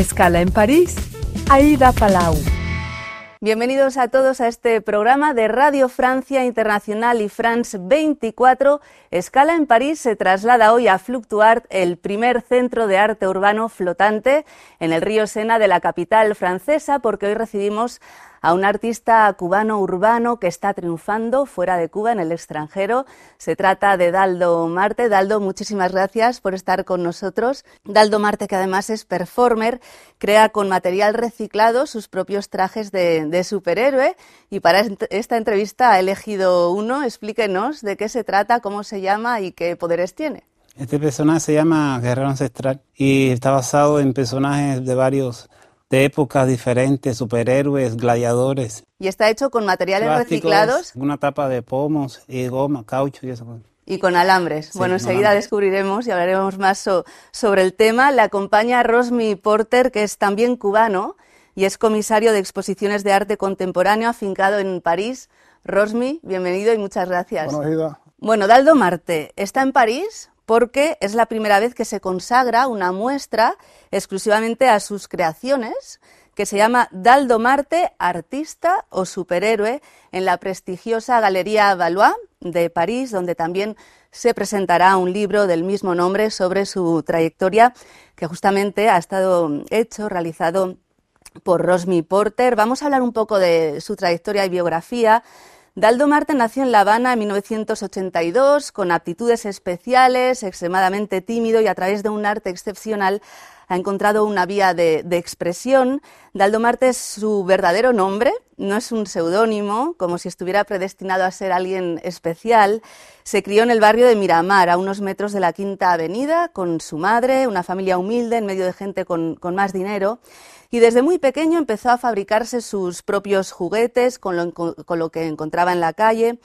Escala en París, Aida Palau. Bienvenidos a todos a este programa de Radio Francia Internacional y France 24. Escala en París se traslada hoy a Fluctuart, el primer centro de arte urbano flotante en el río Sena de la capital francesa, porque hoy recibimos a un artista cubano urbano que está triunfando fuera de Cuba, en el extranjero. Se trata de Daldo Marte. Daldo, muchísimas gracias por estar con nosotros. Daldo Marte, que además es performer, crea con material reciclado sus propios trajes de, superhéroe y para esta entrevista ha elegido uno. Explíquenos de qué se trata, cómo se llama y qué poderes tiene. Este personaje se llama Guerrero Ancestral y está basado en personajes de varios de épocas diferentes, superhéroes, gladiadores. ¿Y está hecho con materiales reciclados? Una tapa de pomos y goma, caucho y eso. Y con alambres. bueno, enseguida descubriremos y hablaremos más sobre el tema. Le acompaña Rosmi Porter, que es también cubano y es comisario de exposiciones de arte contemporáneo afincado en París. Rosmi, bienvenido y muchas gracias. Bueno, Daldo Marte está en París porque es la primera vez que se consagra una muestra exclusivamente a sus creaciones, que se llama Daldo Marte, artista o superhéroe, en la prestigiosa Galería Valois de París, donde también se presentará un libro del mismo nombre sobre su trayectoria, que justamente ha estado hecho, realizado por Rosmi Porter. Vamos a hablar un poco de su trayectoria y biografía, Daldo Marte nació en La Habana en 1982, con aptitudes especiales, extremadamente tímido y a través de un arte excepcional ha encontrado una vía de, expresión. Daldo Marte es su verdadero nombre, no es un seudónimo, como si estuviera predestinado a ser alguien especial. Se crió en el barrio de Miramar, a unos metros de la Quinta Avenida, con su madre, una familia humilde en medio de gente con más dinero y desde muy pequeño empezó a fabricarse sus propios juguetes con lo, que encontraba en la calle,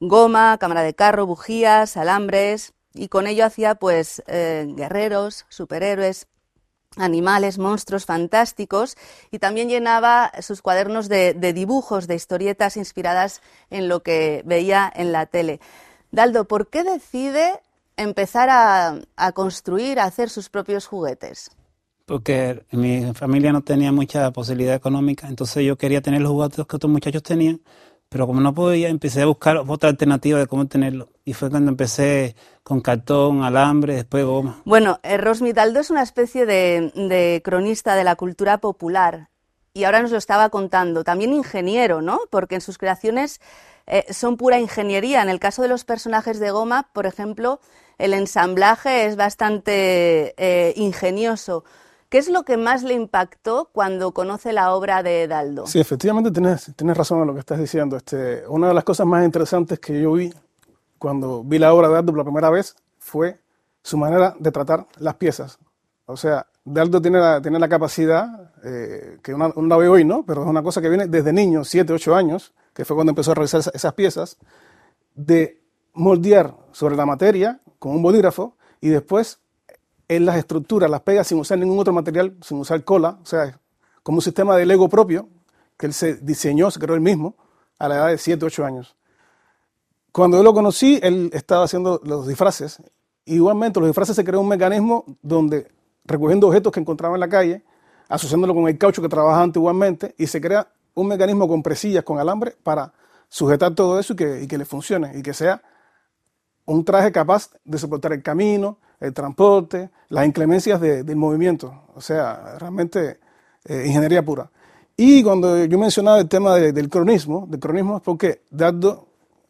goma, cámara de carro, bujías, alambres, y con ello hacía pues eh, guerreros, superhéroes, animales, monstruos fantásticos y también llenaba sus cuadernos de, dibujos, de historietas inspiradas en lo que veía en la tele. Daldo, ¿por qué decide empezar a construir, a hacer sus propios juguetes? Porque mi familia no tenía mucha posibilidad económica, entonces yo quería tener los juguetes que otros muchachos tenían, pero como no podía, empecé a buscar otra alternativa de cómo tenerlo. Y fue cuando empecé con cartón, alambre, después goma. Bueno, eh, Rosmitaldo es una especie de, cronista de la cultura popular y ahora nos lo estaba contando. También ingeniero, ¿no? Porque en sus creaciones eh, son pura ingeniería. En el caso de los personajes de goma, por ejemplo, el ensamblaje es bastante eh, ingenioso. ¿Qué es lo que más le impactó cuando conoce la obra de Daldo? Sí, efectivamente tienes, tienes razón en lo que estás diciendo. Este, una de las cosas más interesantes que yo vi cuando vi la obra de Daldo por la primera vez fue su manera de tratar las piezas. O sea, Daldo tiene la, tiene la capacidad, eh, que uno, la ve hoy, ¿no? Pero es una cosa que viene desde niño, 7, 8 años, que fue cuando empezó a realizar esas piezas, de moldear sobre la materia con un bolígrafo y después él las estructuras, las pega sin usar ningún otro material, sin usar cola, o sea, como un sistema de Lego propio, que él se diseñó, se creó él mismo, a la edad de 7, 8 años. Cuando yo lo conocí, él estaba haciendo los disfraces. Igualmente, los disfraces se creó un mecanismo donde, recogiendo objetos que encontraba en la calle, asociándolo con el caucho que trabajaba antiguamente, y se crea un mecanismo con presillas, con alambre, para sujetar todo eso y que, y que le funcione, y que sea un traje capaz de soportar el camino, el transporte, las inclemencias del movimiento, o sea, realmente eh, ingeniería pura. Y cuando yo mencionaba el tema del cronismo, del cronismo es porque Dardo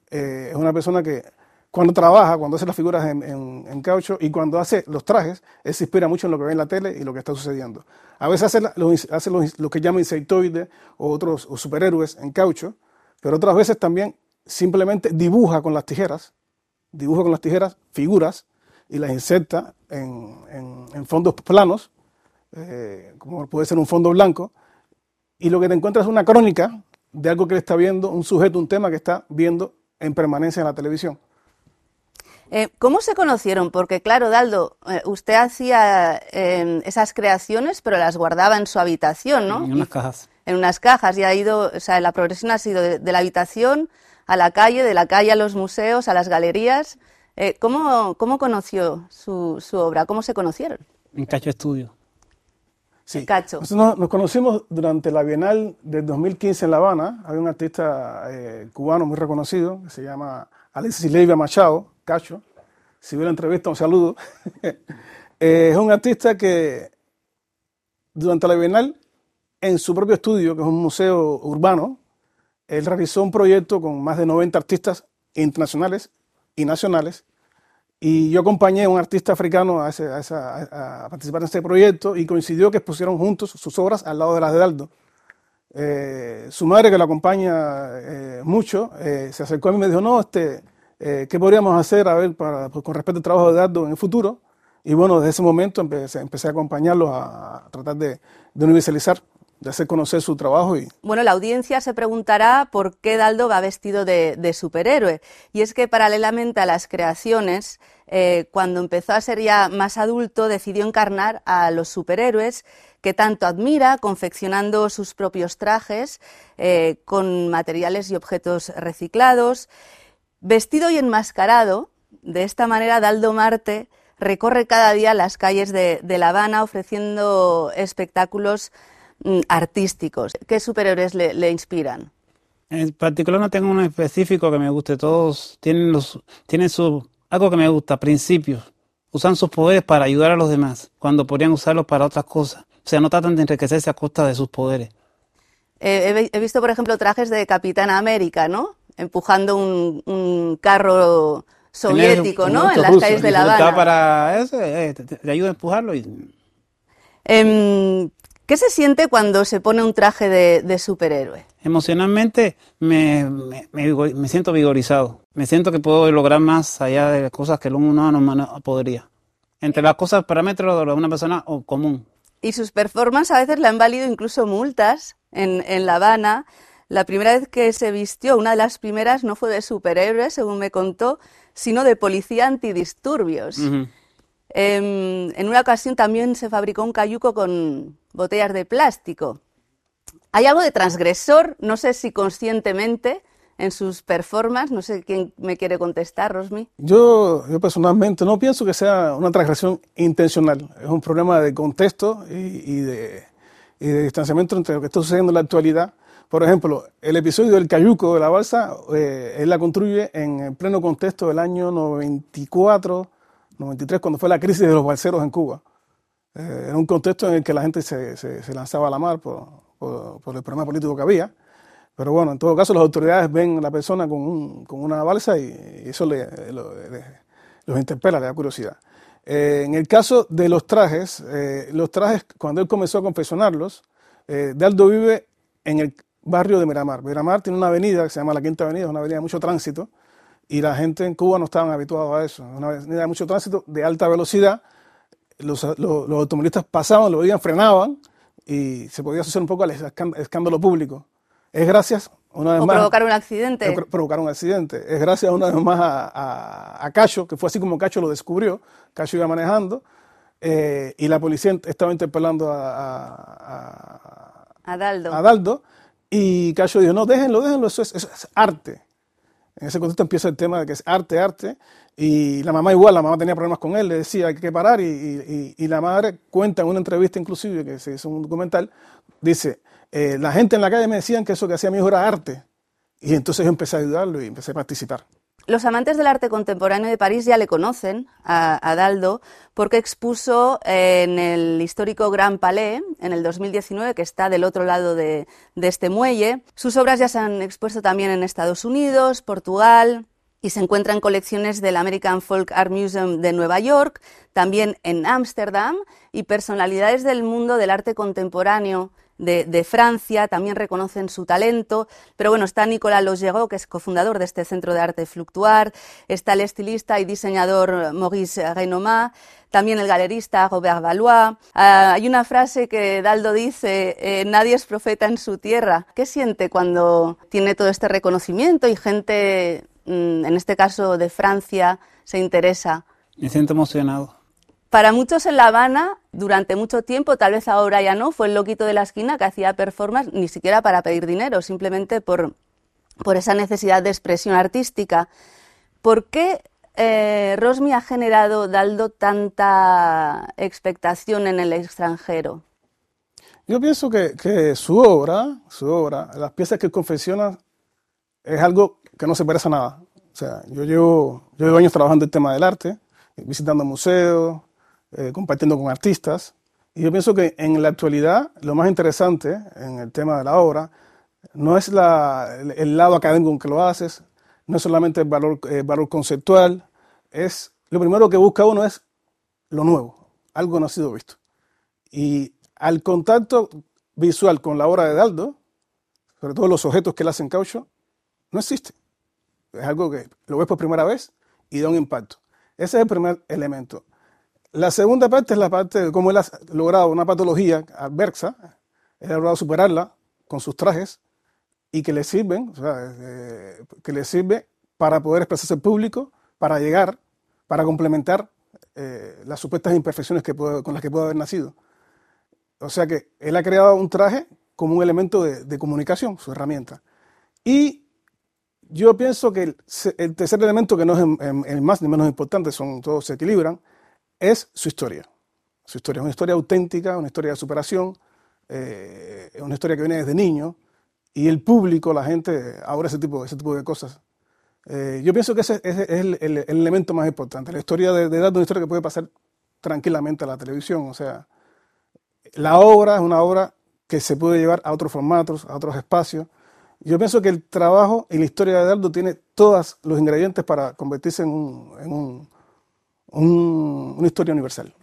eh, es una persona que cuando trabaja, cuando hace las figuras en, caucho y cuando hace los trajes, él se inspira mucho en lo que ve en la tele y lo que está sucediendo. A veces hace, lo, que llama insectoides o otros superhéroes en caucho, pero otras veces también simplemente dibuja con las tijeras, dibuja con las tijeras figuras y las inserta en, en, fondos planos, eh, como puede ser un fondo blanco, y lo que te encuentras es una crónica de algo que le está viendo, un sujeto, un tema que está viendo en permanencia en la televisión. Eh, ¿Cómo se conocieron? Porque claro, Daldo, eh, usted hacía esas creaciones, pero las guardaba en su habitación, ¿no? En unas cajas. En unas cajas y ha ido, o sea, la progresión ha sido de la habitación a la calle, de la calle a los museos, a las galerías. Eh, ¿cómo, ¿cómo, conoció su, su, obra? ¿Cómo se conocieron? En Cacho Estudio. Sí. Cacho. Nosotros nos, conocimos durante la Bienal del 2015 en La Habana. Había un artista eh, cubano muy reconocido que se llama Alexis Leiva Machado, Cacho. Si hubiera entrevista, un saludo. Eh, es un artista que durante la Bienal, en su propio estudio, que es un museo urbano, él realizó un proyecto con más de 90 artistas internacionales y nacionales. Y yo acompañé a un artista africano a, participar en este proyecto y coincidió que expusieron juntos sus obras al lado de las de Daldo. Eh, su madre, que lo acompaña eh, mucho, eh, se acercó a mí y me dijo, no, este, ¿qué podríamos hacer a ver para, pues, con respecto al trabajo de Daldo en el futuro? Y bueno, desde ese momento empecé, empecé a acompañarlos a, tratar de, de universalizar de hacer conocer su trabajo. Y... Bueno, la audiencia se preguntará por qué Daldo va vestido de, superhéroe. Y es que paralelamente a las creaciones, eh, cuando empezó a ser ya más adulto, decidió encarnar a los superhéroes que tanto admira, confeccionando sus propios trajes eh, con materiales y objetos reciclados. Vestido y enmascarado, de esta manera Daldo Marte recorre cada día las calles de La Habana ofreciendo espectáculos artísticos. ¿Qué superhéroes le, inspiran? En particular no tengo uno específico que me guste. Todos tienen los tienen su algo que me gusta, principios. Usan sus poderes para ayudar a los demás, cuando podrían usarlos para otras cosas. O sea, no tratan de enriquecerse a costa de sus poderes. Eh, he, visto, por ejemplo, trajes de Capitán América, ¿no? Empujando un, carro soviético, ¿no? En las calles de La Habana. para eso, eh, te, ayuda a empujarlo. Y... Em, ¿Qué se siente cuando se pone un traje de, superhéroe? Emocionalmente me, siento vigorizado. Me siento que puedo lograr más allá de cosas que el humano no podría. Entre las cosas, parámetros de una persona común. Y sus performances a veces le han valido incluso multas en, La Habana. La primera vez que se vistió, una de las primeras, no fue de superhéroe, según me contó, sino de policía antidisturbios. Em, en una ocasión también se fabricó un cayuco con botellas de plástico. Hay algo de transgresor, no sé si conscientemente, en sus performances. No sé quién me quiere contestar, Rosmi. Yo, yo personalmente no pienso que sea una transgresión intencional. Es un problema de contexto y, de, distanciamiento entre lo que está sucediendo en la actualidad. Por ejemplo, el episodio del cayuco de la balsa, eh, él la construye en pleno contexto del año 94 93, cuando fue la crisis de los balseros en Cuba. Eh, era un contexto en el que la gente se, se, lanzaba a la mar por, por, el problema político que había. Pero bueno, en todo caso, las autoridades ven a la persona con, un, con una balsa y, eso le, los interpela, le da curiosidad. Eh, en el caso de los trajes, eh, los trajes, cuando él comenzó a confeccionarlos, eh, Daldo vive en el barrio de Miramar. Miramar tiene una avenida que se llama la Quinta Avenida, una avenida de mucho tránsito, y la gente en Cuba no estaban habituados a eso. Una avenida de mucho tránsito, de alta velocidad, los, automovilistas pasaban, lo veían, frenaban y se podía asociar un poco al escándalo público. Es gracias, una vez o más... provocar un accidente. Provocar un accidente. Es gracias una vez más a, a, Cacho, que fue así como Cacho lo descubrió. Cacho iba manejando eh, y la policía estaba interpelando a, a, Daldo. a Daldo. Y Cacho dijo, no, déjenlo, déjenlo, eso es arte. En ese contexto empieza el tema de que es arte, arte, y la mamá igual, la mamá tenía problemas con él, le decía hay que parar, y, la madre cuenta en una entrevista inclusive, que se hizo un documental, dice, eh, la gente en la calle me decían que eso que hacía mi hijo era arte, y entonces yo empecé a ayudarlo y empecé a participar. Los amantes del arte contemporáneo de París ya le conocen a, Daldo porque expuso en el histórico Grand Palais en el 2019, que está del otro lado de, este muelle. Sus obras ya se han expuesto también en Estados Unidos, Portugal, y se encuentran en colecciones del American Folk Art Museum de Nueva York, también en Ámsterdam, y personalidades del mundo del arte contemporáneo de, Francia, también reconocen su talento, pero bueno, está Nicolas Logero, que es cofundador de este Centro de Arte Fluctuar, está el estilista y diseñador Maurice Renomat, también el galerista Robert Valois. Ah, hay una frase que Daldo dice, eh, nadie es profeta en su tierra. ¿Qué siente cuando tiene todo este reconocimiento y gente, mm, en este caso de Francia, se interesa? Me siento emocionado para muchos en La Habana, durante mucho tiempo, tal vez ahora ya no, fue el loquito de la esquina que hacía performance ni siquiera para pedir dinero, simplemente por, por esa necesidad de expresión artística. ¿Por qué eh, Rosmi ha generado, Daldo, tanta expectación en el extranjero? Yo pienso que, su obra, su obra, las piezas que confecciona, es algo que no se parece a nada. O sea, yo llevo, yo llevo años trabajando el tema del arte, visitando museos, eh, compartiendo con artistas, y yo pienso que en la actualidad lo más interesante en el tema de la obra no es el, lado académico en que lo haces, no es solamente el valor, valor conceptual, es lo primero que busca uno es lo nuevo, algo no ha sido visto. Y al contacto visual con la obra de Daldo, sobre todo los objetos que él hace en caucho, no existe. Es algo que lo ves por primera vez y da un impacto. Ese es el primer elemento. La segunda parte es la parte de cómo él ha logrado una patología adversa, él ha logrado superarla con sus trajes y que le sirven, eh, que le sirve para poder expresarse al público, para llegar, para complementar eh, las supuestas imperfecciones que con las que puede haber nacido. O sea que él ha creado un traje como un elemento de, comunicación, su herramienta. Y yo pienso que el, tercer elemento, que no es el, más ni menos importante, son todos se equilibran, es su historia. Su historia es una historia auténtica, una historia de superación, eh, es una historia que viene desde niño y el público, la gente, ahora ese tipo, ese tipo de cosas. Eh, yo pienso que ese, es el, elemento más importante. La historia de, de edad una historia que puede pasar tranquilamente a la televisión. O sea, la obra es una obra que se puede llevar a otros formatos, a otros espacios. Yo pienso que el trabajo y la historia de Daldo tiene todos los ingredientes para convertirse en, un, una historia universal.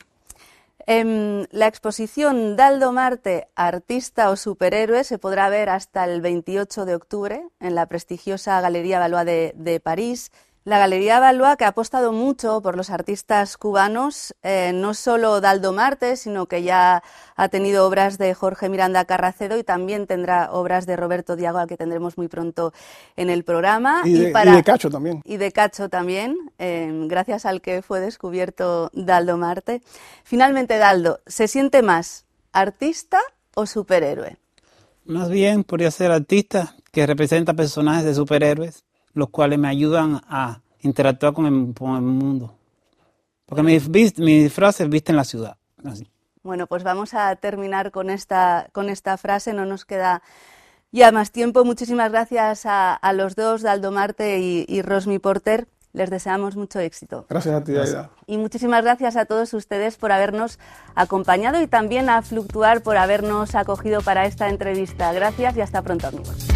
En la exposición Daldo Marte, artista o superhéroe, se podrá ver hasta el 28 de octubre en la prestigiosa Galería Valois de París. La Galería Valois, que ha apostado mucho por los artistas cubanos, eh, no solo Daldo Marte, sino que ya ha tenido obras de Jorge Miranda Carracedo y también tendrá obras de Roberto Diago, al que tendremos muy pronto en el programa. Y de, Cacho también. Y de Cacho también, eh, gracias al que fue descubierto Daldo Marte. Finalmente, Daldo, ¿se siente más artista o superhéroe? Más bien podría ser artista que representa personajes de superhéroes los cuales me ayudan a interactuar con el, mundo. Porque mis, mis frases visten la ciudad. Bueno, pues vamos a terminar con esta, con esta frase, no nos queda ya más tiempo. Muchísimas gracias a, los dos, Daldo Marte y, y, Rosmi Porter. Les deseamos mucho éxito. Gracias a ti, Aida. Y muchísimas gracias a todos ustedes por habernos acompañado y también a Fluctuar por habernos acogido para esta entrevista. Gracias y hasta pronto, amigos.